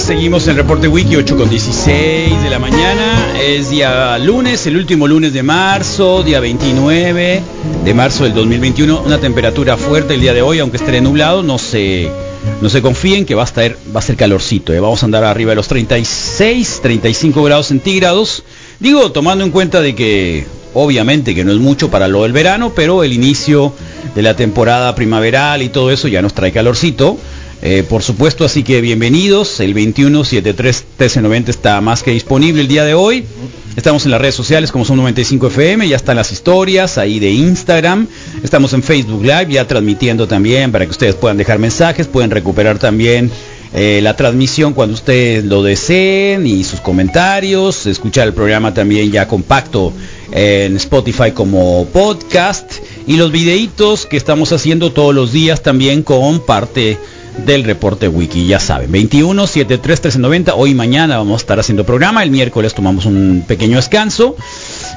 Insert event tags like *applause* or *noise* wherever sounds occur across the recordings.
Seguimos en Reporte Wiki 8 con 16 de la mañana. Es día lunes, el último lunes de marzo, día 29 de marzo del 2021. Una temperatura fuerte el día de hoy, aunque esté nublado, no se, no se confíen que va a, estar, va a ser calorcito. ¿eh? Vamos a andar arriba de los 36, 35 grados centígrados. Digo, tomando en cuenta de que obviamente que no es mucho para lo del verano, pero el inicio de la temporada primaveral y todo eso ya nos trae calorcito. Eh, por supuesto, así que bienvenidos. El 2173 1390 está más que disponible el día de hoy. Estamos en las redes sociales como son 95 FM, ya están las historias ahí de Instagram. Estamos en Facebook Live ya transmitiendo también para que ustedes puedan dejar mensajes, pueden recuperar también eh, la transmisión cuando ustedes lo deseen y sus comentarios, escuchar el programa también ya compacto en Spotify como podcast y los videitos que estamos haciendo todos los días también con parte del reporte wiki, ya saben, 21 73 1390, hoy mañana vamos a estar haciendo programa, el miércoles tomamos un pequeño descanso.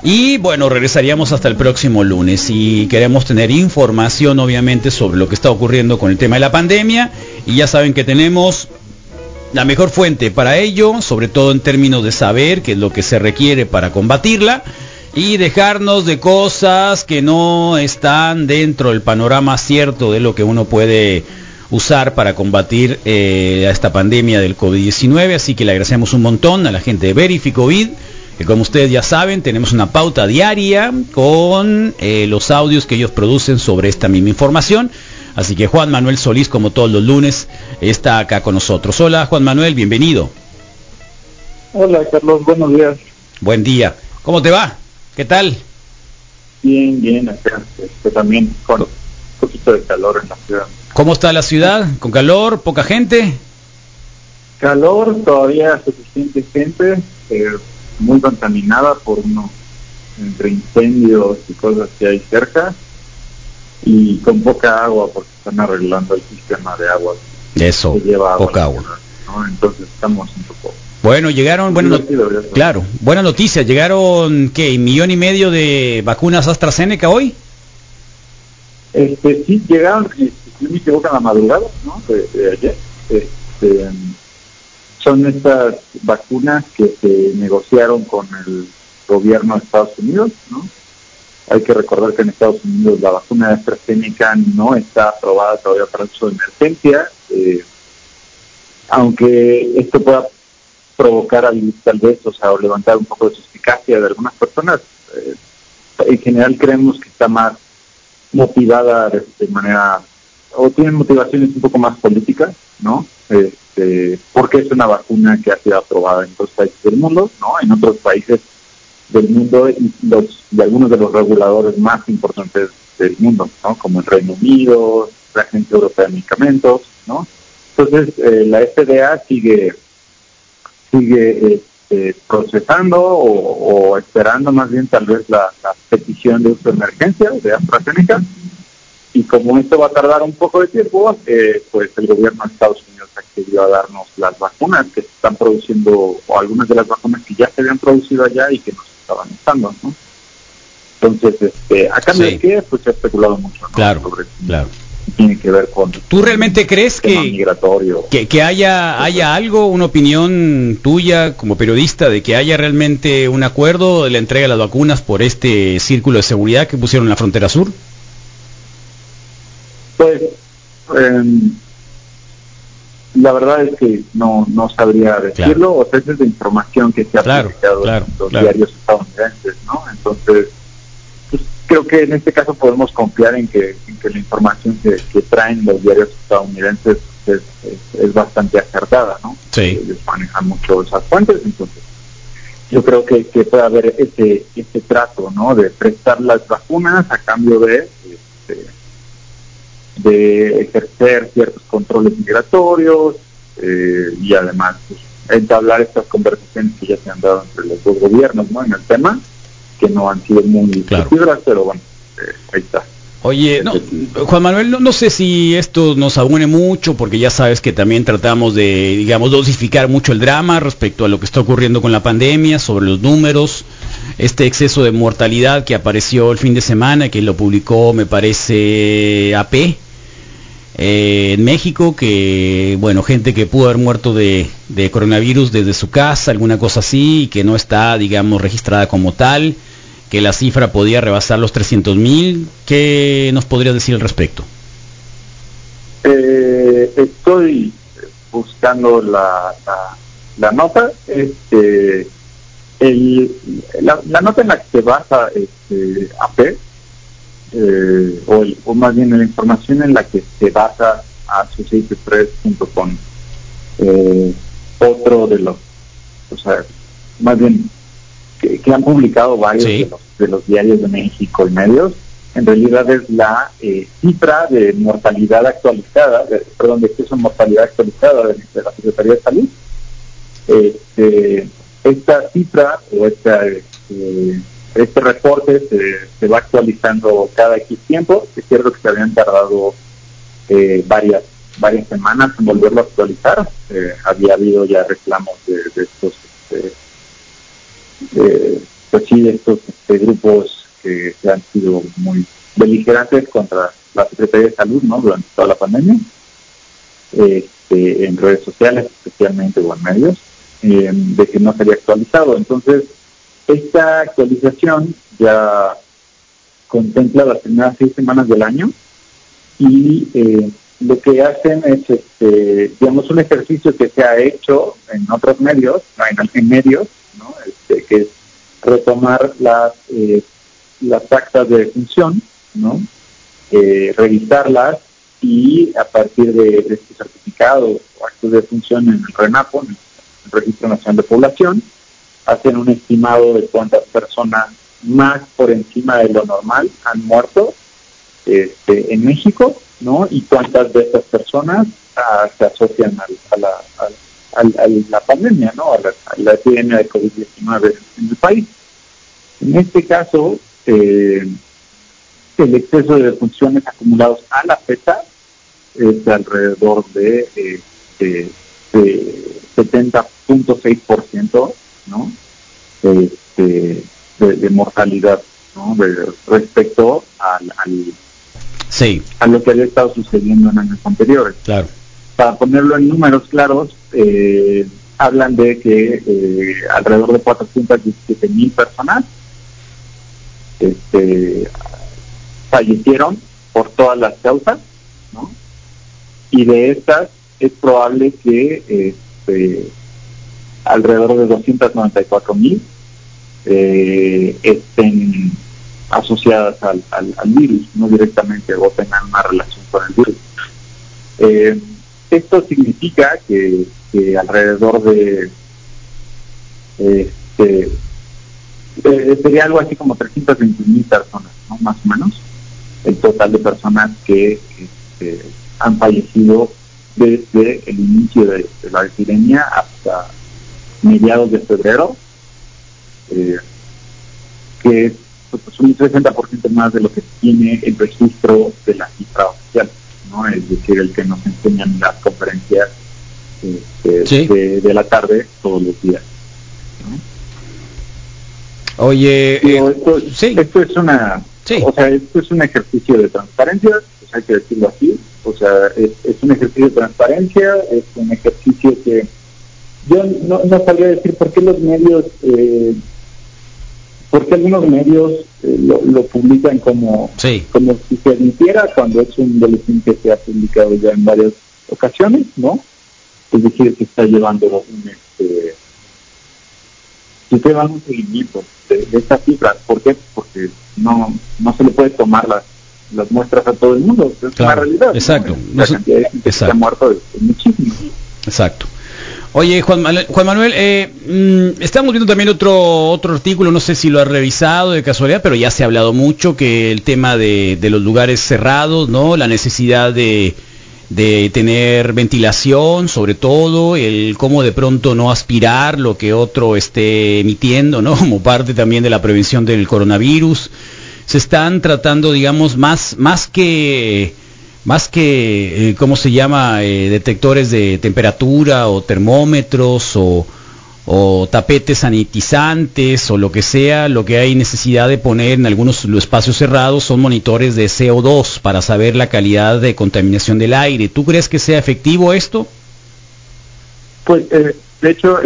Y bueno, regresaríamos hasta el próximo lunes. Y queremos tener información obviamente sobre lo que está ocurriendo con el tema de la pandemia. Y ya saben que tenemos la mejor fuente para ello, sobre todo en términos de saber qué es lo que se requiere para combatirla y dejarnos de cosas que no están dentro del panorama cierto de lo que uno puede usar para combatir eh, a esta pandemia del COVID-19. Así que le agradecemos un montón a la gente de Verificovid, que como ustedes ya saben, tenemos una pauta diaria con eh, los audios que ellos producen sobre esta misma información. Así que Juan Manuel Solís, como todos los lunes, está acá con nosotros. Hola Juan Manuel, bienvenido. Hola Carlos, buenos días. Buen día. ¿Cómo te va? ¿Qué tal? Bien, bien, acá. Este, también con poquito de calor en la ciudad. ¿Cómo está la ciudad? ¿Con calor? ¿Poca gente? Calor, todavía suficiente gente, eh, muy contaminada por unos entre incendios y cosas que hay cerca y con poca agua porque están arreglando el sistema de agua. Eso, lleva poca agua. ¿no? Entonces estamos un poco... Bueno, llegaron, bueno, claro, buena noticia, llegaron, ¿qué? ¿Millón y medio de vacunas AstraZeneca hoy? Este, sí, llegaron, si me equivoco, en la madrugada, ¿no? De, ayer. Este, son estas vacunas que se negociaron con el gobierno de Estados Unidos, ¿no? Hay que recordar que en Estados Unidos la vacuna de AstraZeneca no está aprobada todavía para uso de emergencia, eh, aunque esto pueda provocar tal vez, o sea, o levantar un poco de suspicacia de algunas personas, eh, en general creemos que está más motivada de manera o tienen motivaciones un poco más políticas, ¿no? Este, porque es una vacuna que ha sido aprobada en otros países del mundo, ¿no? En otros países del mundo y, los, y algunos de los reguladores más importantes del mundo, ¿no? Como el Reino Unido, la Agencia Europea de Medicamentos, ¿no? Entonces, eh, la FDA sigue sigue este, procesando o, esperando más bien tal vez la, la petición de uso de emergencia de AstraZeneca y como esto va a tardar un poco de tiempo, eh, pues el gobierno de Estados Unidos accedió a darnos las vacunas que se están produciendo, o algunas de las vacunas que ya se habían producido allá y que nos estaban usando, ¿no? Entonces, este, a cambio de qué, pues se ha especulado mucho, ¿no? Claro, claro. Tiene que ver con... ¿Tú realmente crees que, que, que haya, haya algo, una opinión tuya como periodista de que haya realmente un acuerdo de la entrega de las vacunas por este círculo de seguridad que pusieron en la frontera sur? Pues em, la verdad es que no, no sabría decirlo, o sea, es la información que se ha publicado en los diarios estadounidenses, ¿no? Entonces, pues, creo que en este caso podemos confiar en que, la información que, traen los diarios estadounidenses es, es, bastante acertada, ¿no? Sí. Ellos manejan mucho esas fuentes, entonces yo creo que, que puede haber ese, ese trato, ¿no? De prestar las vacunas a cambio de... Este, de ejercer ciertos controles migratorios eh, y además pues, entablar estas conversaciones que ya se han dado entre los dos gobiernos ¿no? en el tema, que no han sido muy claro. pero bueno, eh, ahí está. Oye, no, Juan Manuel, no, sé si esto nos abune mucho, porque ya sabes que también tratamos de, digamos, dosificar mucho el drama respecto a lo que está ocurriendo con la pandemia, sobre los números, este exceso de mortalidad que apareció el fin de semana, que lo publicó, me parece, AP, eh, en México, que, bueno, gente que pudo haber muerto de, de, coronavirus desde su casa, alguna cosa así, y que no está, digamos, registrada como tal, que la cifra podía rebasar los 300 mil. ¿Qué nos podría decir al respecto? Eh, estoy buscando la, la, nota. Este, el, la, nota en la que se basa este, AP eh, o, o, más bien la información en la que se basa Associated junto con eh, otro de los, o sea, más bien que, han publicado varios de, los, de, los, diarios de México y medios, en realidad es la eh, cifra de mortalidad actualizada, perdón, de exceso de mortalidad actualizada de, la Secretaría de Salud. Este, esta cifra o esta eh, este reporte se, va actualizando cada X tiempo. Es cierto que se habían tardado eh, varias varias semanas en volverlo a actualizar. Había habido ya reclamos de, estos, este, pues sí, de estos este, grupos que, han sido muy beligerantes contra la Secretaría de Salud, ¿no? Durante toda la pandemia, este, en redes sociales especialmente o en medios, eh, de que no se había actualizado. Entonces esta actualización ya contempla las primeras seis semanas del año y eh, lo que hacen es, este, digamos, un ejercicio que se ha hecho en otros medios, en, medios, ¿no? Este, que es retomar las, eh, las actas de función, ¿no? Eh, revisarlas y a partir de, este certificado o actos de función en el RENAPO, en el Registro Nacional de Población, hacen un estimado de cuántas personas más por encima de lo normal han muerto este, en México, ¿no? Y cuántas de estas personas ah, se asocian a, a, la, pandemia, ¿no? A la, epidemia de COVID-19 en el país. En este caso, eh, el exceso de funciones acumulados a la fecha es de alrededor de, eh, de, de 70.6% ¿no? Este, de, mortalidad, ¿no? respecto al, sí. a lo que había estado sucediendo en años anteriores. Claro. Para ponerlo en números claros, eh, hablan de que eh, alrededor de 417 mil personas este, fallecieron por todas las causas, ¿no? Y de estas es probable que este, alrededor de 294 mil eh, estén asociadas al, virus, no directamente o tengan una relación con el virus. Esto significa que, alrededor de este, sería algo así como 320 mil personas, ¿no? más o menos, el total de personas que este, han fallecido desde el inicio de la epidemia hasta mediados de febrero, eh, que es pues, un 60% más de lo que tiene el registro de la cifra oficial, ¿no? es decir, el que nos enseñan las conferencias este, de, la tarde todos los días. Oye, eh, esto, es una, o sea, esto es un ejercicio de transparencia, pues hay que decirlo así, o sea, es un ejercicio de transparencia, es un ejercicio que yo no, no sabría decir por qué los medios, eh, por qué algunos medios eh, lo, publican como, como si se admitiera cuando es un boletín que se ha publicado ya en varias ocasiones, ¿no? Es decir, que está llevando un, este, que está un seguimiento de, estas cifras. ¿Por qué? Porque no, no se le puede tomar las, las muestras a todo el mundo. Es una realidad. Exacto. La cantidad de gente que se ha muerto es muchísimo. Exacto. Oye, Juan Manuel, eh, mm, estamos viendo también otro otro artículo, no sé si lo has revisado de casualidad, pero ya se ha hablado mucho que el tema de, los lugares cerrados, ¿no? La necesidad de, de tener ventilación, sobre todo, el cómo de pronto no aspirar lo que otro esté emitiendo, ¿no? *laughs* Como parte también de la prevención del coronavirus. Se están tratando, digamos, más, más que más que, eh, ¿cómo se llama?, eh, detectores de temperatura o termómetros o, tapetes sanitizantes o lo que sea, lo que hay necesidad de poner en algunos espacios cerrados son monitores de CO2 para saber la calidad de contaminación del aire. ¿Tú crees que sea efectivo esto? Pues, eh, de hecho,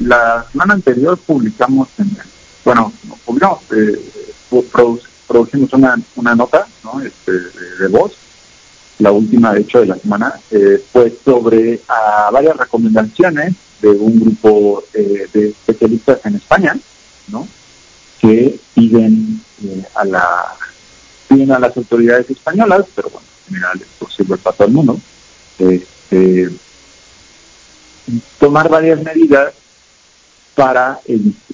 la semana anterior publicamos, en, bueno, publicamos, eh, producimos una, una nota ¿no? este, de, voz, la última, de hecho, de la semana, eh, fue sobre varias recomendaciones de un grupo eh, de especialistas en España, ¿no? Que piden eh, a la piden a las autoridades españolas, pero bueno, en general es posible para todo el mundo, este, tomar varias medidas para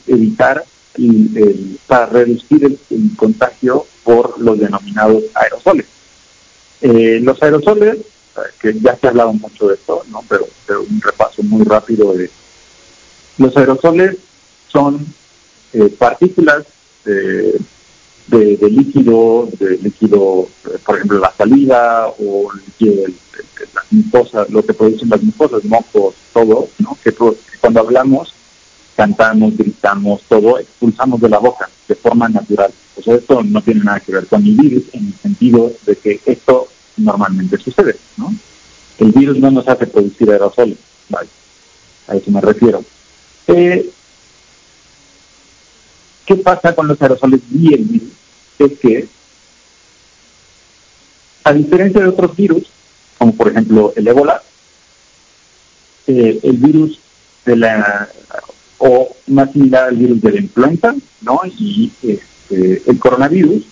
evitar el, para reducir el, contagio por los denominados aerosoles. Eh, los aerosoles que ya se ha hablado mucho de esto, ¿no? pero, un repaso muy rápido de los aerosoles son eh, partículas de, de, líquido, de líquido, por ejemplo, la salida o líquido las mucosas, lo que producen las mucosas, mocos, todo, ¿no? que, cuando hablamos, cantamos, gritamos, todo, expulsamos de la boca de forma natural. O sea, esto no tiene nada que ver con el virus en el sentido de que esto normalmente sucede, ¿no? El virus no nos hace producir aerosoles, vale, a eso me refiero. Eh, ¿Qué pasa con los aerosoles y el virus? Es que, a diferencia de otros virus, como por ejemplo el ébola, eh, el virus de la, o más similar al virus de la influenza, ¿no? Y este, el coronavirus,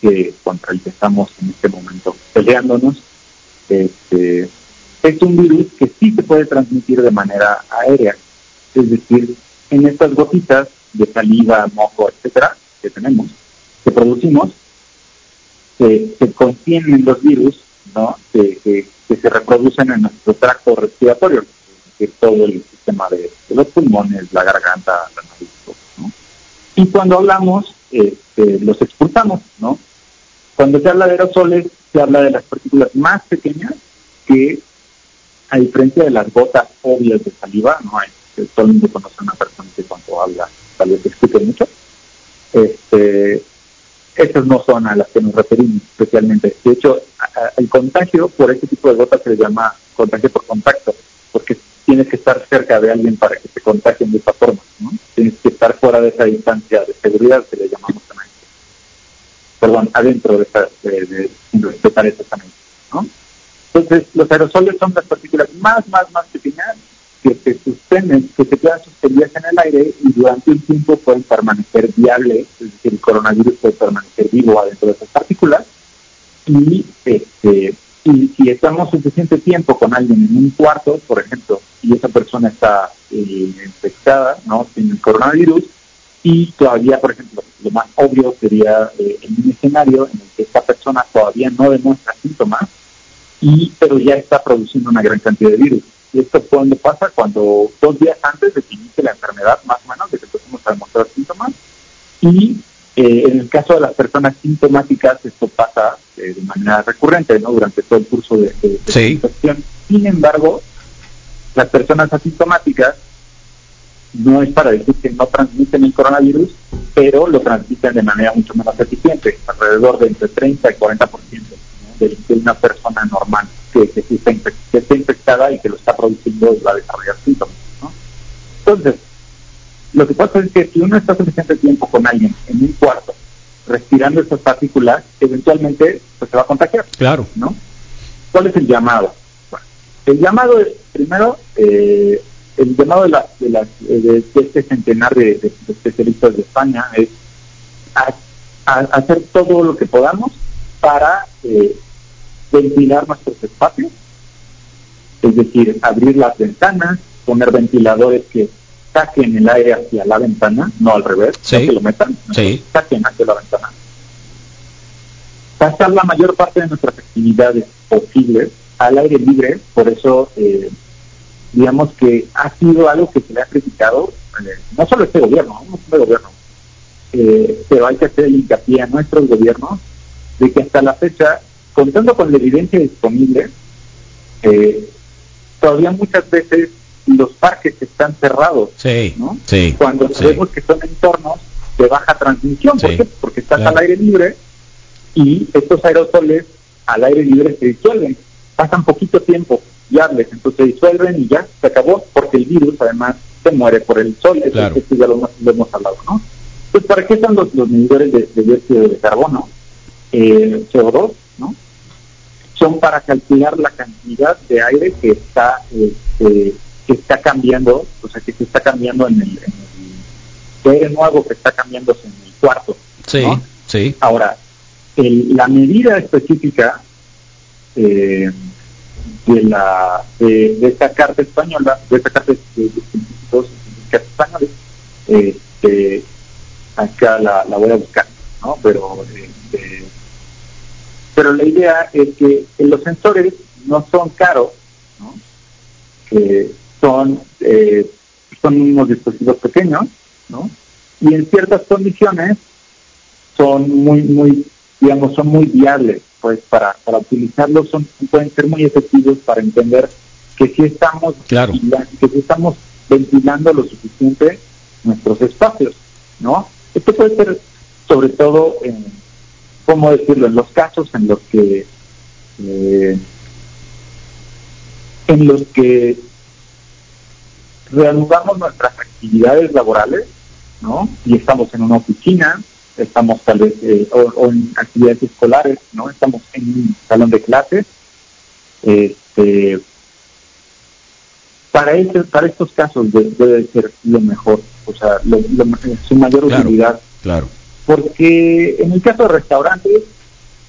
que contra el que estamos en este momento peleándonos, este, es un virus que sí se puede transmitir de manera aérea, es decir, en estas gotitas de saliva, moco, etcétera, que tenemos, que producimos, se contienen los virus, ¿no? Que, se reproducen en nuestro tracto respiratorio, que es todo el sistema de, los pulmones, la garganta, la nariz, ¿no? Y cuando hablamos, este, los expulsamos, ¿no? Cuando se habla de aerosoles, se habla de las partículas más pequeñas que, a diferencia de las gotas obvias de saliva, no hay, todo el mundo conoce a una persona que cuando habla tal vez escuche mucho, este, esas no son a las que nos referimos especialmente. De hecho, el contagio por este tipo de gotas se le llama contagio por contacto, porque tienes que estar cerca de alguien para que te contagien de esa forma, ¿no? Tienes que estar fuera de esa distancia de seguridad que le llamamos perdón, adentro de, esta, de, respetar también, ¿no? Entonces, los aerosoles son las partículas más, más, más pequeñas que se suspenden, que se quedan suspendidas en el aire y durante un tiempo pueden permanecer viables, es decir, el coronavirus puede permanecer vivo adentro de esas partículas. Y, este, y si estamos suficiente tiempo con alguien en un cuarto, por ejemplo, y esa persona está eh, infectada, ¿no? Sin el coronavirus, y todavía, por ejemplo, lo más obvio sería eh, en un escenario en el que esta persona todavía no demuestra síntomas, y pero ya está produciendo una gran cantidad de virus. Y esto cuando pasa cuando dos días antes de que inicie la enfermedad, más o menos, de que empecemos a demostrar síntomas, y eh, en el caso de las personas sintomáticas, esto pasa eh, de manera recurrente, ¿no? Durante todo el curso de, la infección. Sin embargo, las personas asintomáticas no es para decir que no transmiten el coronavirus, pero lo transmiten de manera mucho menos eficiente, alrededor de entre 30 y 40% de, una persona normal que, que, está infectada y que lo está produciendo y va a desarrollar síntomas. Entonces, lo que pasa es que si uno está suficiente tiempo con alguien en un cuarto respirando estas partículas, eventualmente pues, se va a contagiar. Claro. ¿no? ¿Cuál es el llamado? Bueno, el llamado es, primero, eh, el llamado de, la, de, de, este centenar de, especialistas de España es hacer todo lo que podamos para eh, ventilar nuestros espacios, es decir, abrir las ventanas, poner ventiladores que saquen el aire hacia la ventana, no al revés, no que lo metan, saquen hacia la ventana. Pasar la mayor parte de nuestras actividades posibles al aire libre, por eso eh, digamos que ha sido algo que se le ha criticado, eh, no solo este gobierno, no solo el gobierno, eh, pero hay que hacer el hincapié a nuestros gobiernos de que hasta la fecha, contando con la evidencia disponible, eh, todavía muchas veces los parques están cerrados, Sí, ¿no? sí, Cuando sí. sabemos que son entornos de baja transmisión, ¿por Sí, qué? Porque estás claro. al aire libre y estos aerosoles al aire libre se disuelven, pasan poquito tiempo viables, entonces se disuelven y ya se acabó, porque el virus además se muere por el sol, eso, Claro. ya lo, hemos- lo hemos hablado, ¿no? Entonces, ¿para qué son los, los medidores de, de dióxido de carbono? Eh, CO2, ¿no? Son para calcular la cantidad de aire que está este, que está cambiando, o sea, que se está cambiando en el, en el aire nuevo que está cambiándose en el cuarto. Sí, ¿no? sí. Ahora, el- la medida específica eh, de la de, esta carta española, de esta carta de, de científicas españoles, este, acá la, la voy a buscar, ¿no? Pero este, pero la idea es que los sensores no son caros, ¿no? Que son eh, son unos dispositivos pequeños, ¿no? Y en ciertas condiciones son muy, muy, digamos, son muy viables, pues para, para utilizarlos son, pueden ser muy efectivos para entender que si estamos, Claro. que si estamos ventilando lo suficiente nuestros espacios, ¿no? Esto puede ser sobre todo en, ¿cómo decirlo?, en los casos en los que eh, en los que reanudamos nuestras actividades laborales, ¿no? Y estamos en una oficina, estamos tal vez, eh, o, o en actividades escolares, ¿no? Estamos en un salón de clases. Este, para, este, para estos casos de- debe ser lo mejor, o sea, lo, lo- su mayor Claro. utilidad Claro. porque en el caso de restaurantes,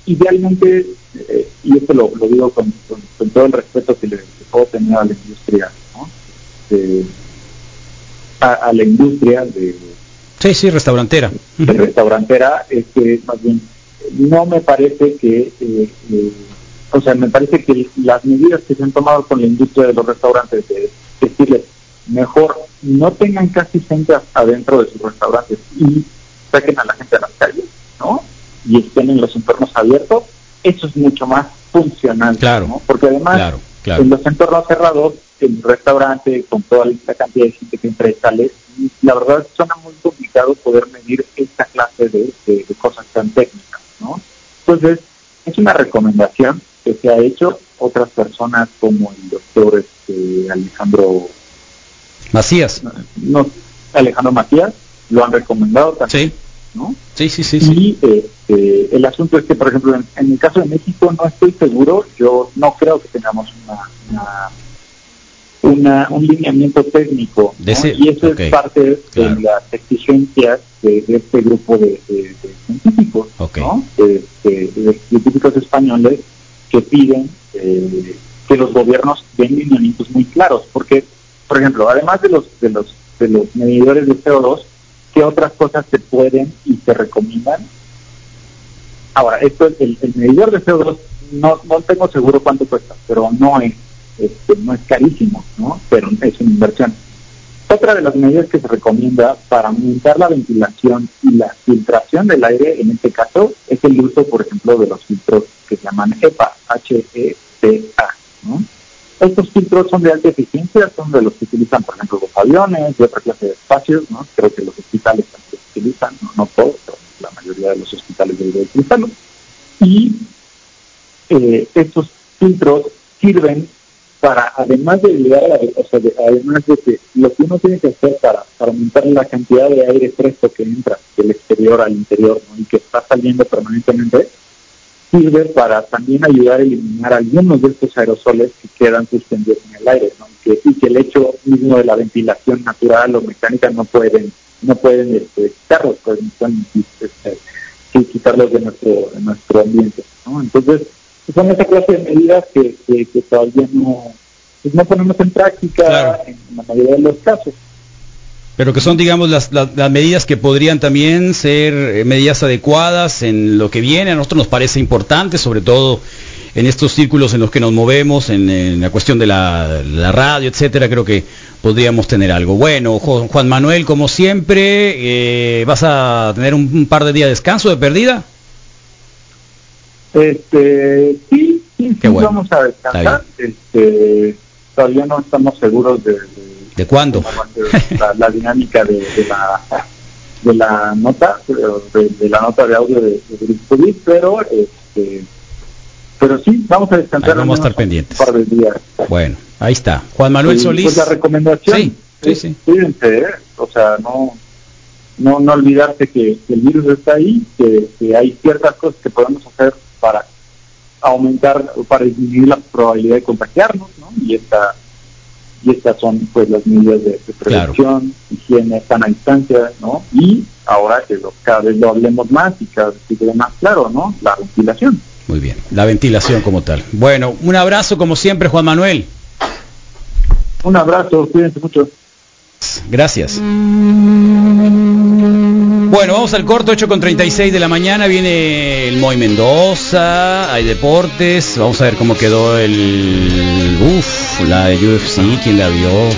idealmente, eh, y esto lo, lo digo con, con- con todo el respeto que le, que puedo tener a la industria, ¿no? A, a la industria de, Sí, sí, restaurantera. de restaurantera, es que más bien no me parece que, eh, eh, o sea, me parece que las medidas que se han tomado con la industria de los restaurantes, de decirles, mejor no tengan casi gente adentro de sus restaurantes y saquen a la gente a las calles, ¿no? Y estén en los entornos abiertos, eso es mucho más funcional, Claro, ¿no? Porque además, Claro, claro. en los entornos cerrados, un restaurante, con toda la cantidad de gente que entra y sale, la verdad suena muy complicado poder medir esta clase de, de- de cosas tan técnicas, ¿no? Entonces, es una recomendación que se ha hecho otras personas como el doctor este, Alejandro Macías. no, Alejandro Matías lo han recomendado también, Sí, ¿no? sí, sí, sí. Y este, el asunto es que, por ejemplo, en, en el caso de México no estoy seguro, yo no creo que tengamos una, una, una- un lineamiento técnico, ¿no? Y eso es parte de las exigencias de, de este grupo de, de- de científicos, científicos españoles que piden eh, que los gobiernos den lineamientos muy claros, porque, por ejemplo, además de los de los de los medidores de CO2, ¿qué otras cosas se pueden y se recomiendan? Ahora, esto el, el medidor de CO2 no, no tengo seguro cuánto cuesta, pero no es este, no es carísimo, ¿no? Pero es una inversión. Otra de las medidas que se recomienda para aumentar la ventilación y la filtración del aire, en este caso, es el uso, por ejemplo, de los filtros que se llaman HEPA, H-E-P-A, ¿no? Estos filtros son de alta eficiencia, son de los que utilizan, por ejemplo, los aviones, de otra clase de espacios, ¿no? Creo que los hospitales también los utilizan, no, no todos, pero la mayoría de los hospitales deben utilizarlos. Y eh, estos filtros sirven para, además de llegar a o sea, de- además de que lo que uno tiene que hacer para, para aumentar la cantidad de aire fresco que entra del exterior al interior y que está saliendo permanentemente, sirve para también ayudar a eliminar algunos de estos aerosoles que quedan suspendidos en el aire, ¿no? y, que, y que el hecho mismo de la ventilación natural o mecánica no pueden no pueden este, quitarlos, pueden, pueden, este, quitarlos de nuestro, de nuestro ambiente. ¿no? Entonces, son esa clase de medidas que, que, que todavía no, pues no ponemos en práctica Claro. en la mayoría de los casos. Pero que son, digamos, las, las, las medidas que podrían también ser eh, medidas adecuadas en lo que viene. A nosotros nos parece importante, sobre todo en estos círculos en los que nos movemos, en, en la cuestión de la, la radio, etcétera. Creo que podríamos tener algo. Bueno, Juan Manuel, como siempre, eh, ¿vas a tener un, un par de días de descanso de perdida? Este, sí, sí, sí, bueno. vamos a descansar. Este, todavía no estamos seguros de, de- ¿De cuándo? La, la, dinámica de, de, la de la nota, de, la nota de audio de, de pero este, pero sí, vamos a descansar. Ahí vamos a estar pendientes. Un par de días. Bueno, ahí está. Juan Manuel Y, Solís. Pues la recomendación. Sí, sí, sí. Cuídense, ¿eh? o sea, no, no, no olvidarse que, que el virus está ahí, que, que hay ciertas cosas que podemos hacer para aumentar o para disminuir la probabilidad de contagiarnos, ¿no? Y esta y estas son pues las medidas de, de prevención, higiene, sana distancia, ¿no? Y ahora que lo- cada vez lo hablemos más y cada vez que quede más claro, ¿no? La ventilación. Muy bien, la ventilación como tal. Bueno, un abrazo como siempre, Juan Manuel. Un abrazo, cuídense mucho. Gracias. Bueno, vamos al corto, 8 con 36 de la mañana. Viene el Moy Mendoza, hay deportes. Vamos a ver cómo quedó el. Uf, la de UFC, quién la vio. Wow.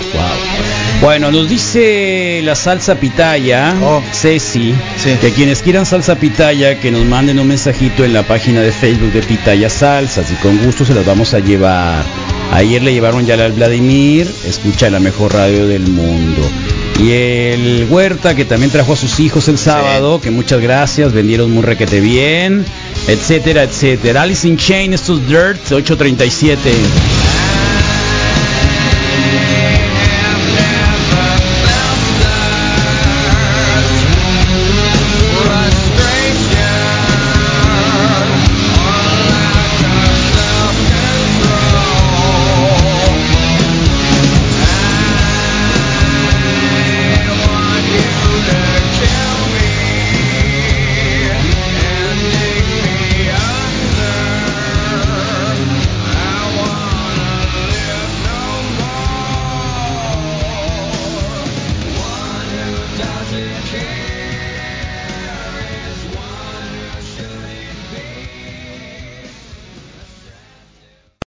Bueno, nos dice la salsa pitaya, Oh. Ceci, Sí. que quienes quieran salsa pitaya, que nos manden un mensajito en la página de Facebook de Pitaya Salsas y con gusto se las vamos a llevar. Ayer le llevaron ya al Vladimir, escucha la mejor radio del mundo. Y el Huerta, que también trajo a sus hijos el sábado, que muchas gracias, vendieron muy requete bien, etcétera, etcétera. Alice in Chain, estos Dirt, 837.